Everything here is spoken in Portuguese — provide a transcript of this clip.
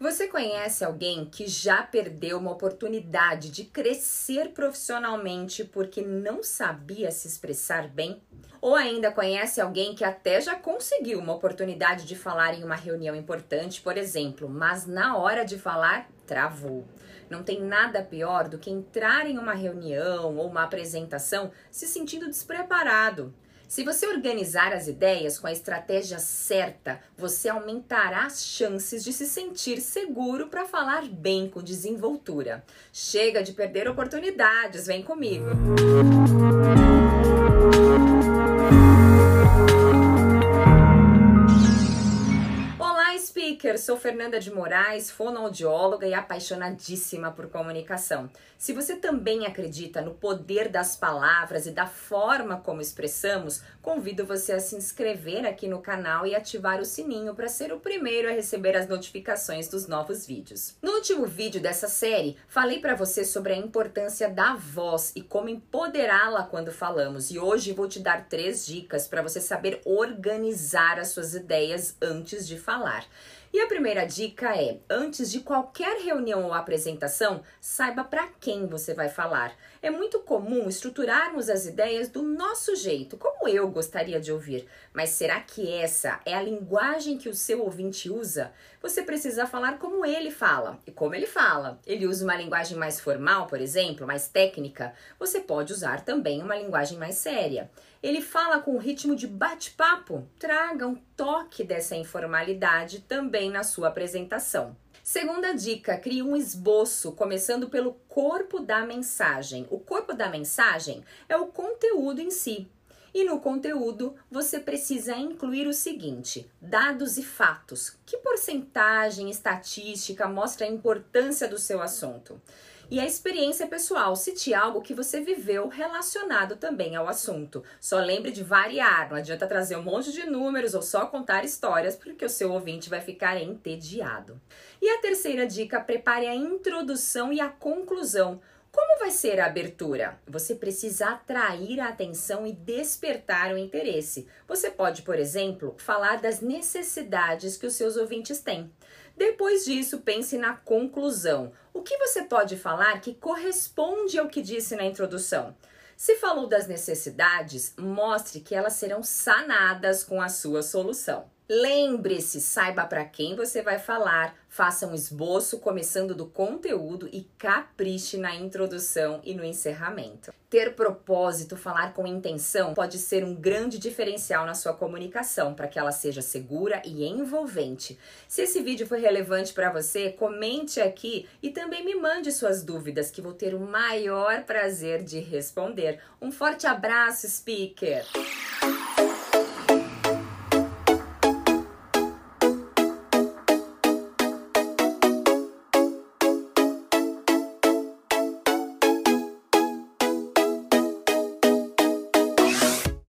Você conhece alguém que já perdeu uma oportunidade de crescer profissionalmente porque não sabia se expressar bem? Ou ainda conhece alguém que até já conseguiu uma oportunidade de falar em uma reunião importante, por exemplo, mas na hora de falar, travou? Não tem nada pior do que entrar em uma reunião ou uma apresentação se sentindo despreparado. Se você organizar as ideias com a estratégia certa, você aumentará as chances de se sentir seguro para falar bem com desenvoltura. Chega de perder oportunidades, vem comigo. Sou Fernanda de Moraes, fonoaudióloga e apaixonadíssima por comunicação. Se você também acredita no poder das palavras e da forma como expressamos, convido você a se inscrever aqui no canal e ativar o sininho para ser o primeiro a receber as notificações dos novos vídeos. No último vídeo dessa série, falei para você sobre a importância da voz e como empoderá-la quando falamos, e hoje vou te dar três dicas para você saber organizar as suas ideias antes de falar. E a primeira dica é: antes de qualquer reunião ou apresentação, saiba para quem você vai falar. É muito comum estruturarmos as ideias do nosso jeito, como eu gostaria de ouvir. Mas será que essa é a linguagem que o seu ouvinte usa? Você precisa falar como ele fala. E como ele fala? Ele usa uma linguagem mais formal, por exemplo, mais técnica? Você pode usar também uma linguagem mais séria. Ele fala com o ritmo de bate-papo? Traga um toque dessa informalidade também na sua apresentação. Segunda dica: crie um esboço, começando pelo corpo da mensagem. O corpo da mensagem é o conteúdo em si. E no conteúdo você precisa incluir o seguinte: dados e fatos. Que porcentagem estatística mostra a importância do seu assunto? E a experiência pessoal, cite algo que você viveu relacionado também ao assunto. Só lembre de variar, não adianta trazer um monte de números ou só contar histórias, porque o seu ouvinte vai ficar entediado. E a terceira dica, prepare a introdução e a conclusão. Como vai ser a abertura? Você precisa atrair a atenção e despertar o interesse. Você pode, por exemplo, falar das necessidades que os seus ouvintes têm. Depois disso, pense na conclusão. O que você pode falar que corresponde ao que disse na introdução? Se falou das necessidades, mostre que elas serão sanadas com a sua solução. Lembre-se, saiba para quem você vai falar, faça um esboço começando do conteúdo e capriche na introdução e no encerramento. Ter propósito, falar com intenção pode ser um grande diferencial na sua comunicação para que ela seja segura e envolvente. Se esse vídeo foi relevante para você, comente aqui e também me mande suas dúvidas que vou ter o maior prazer de responder. Um forte abraço, speaker!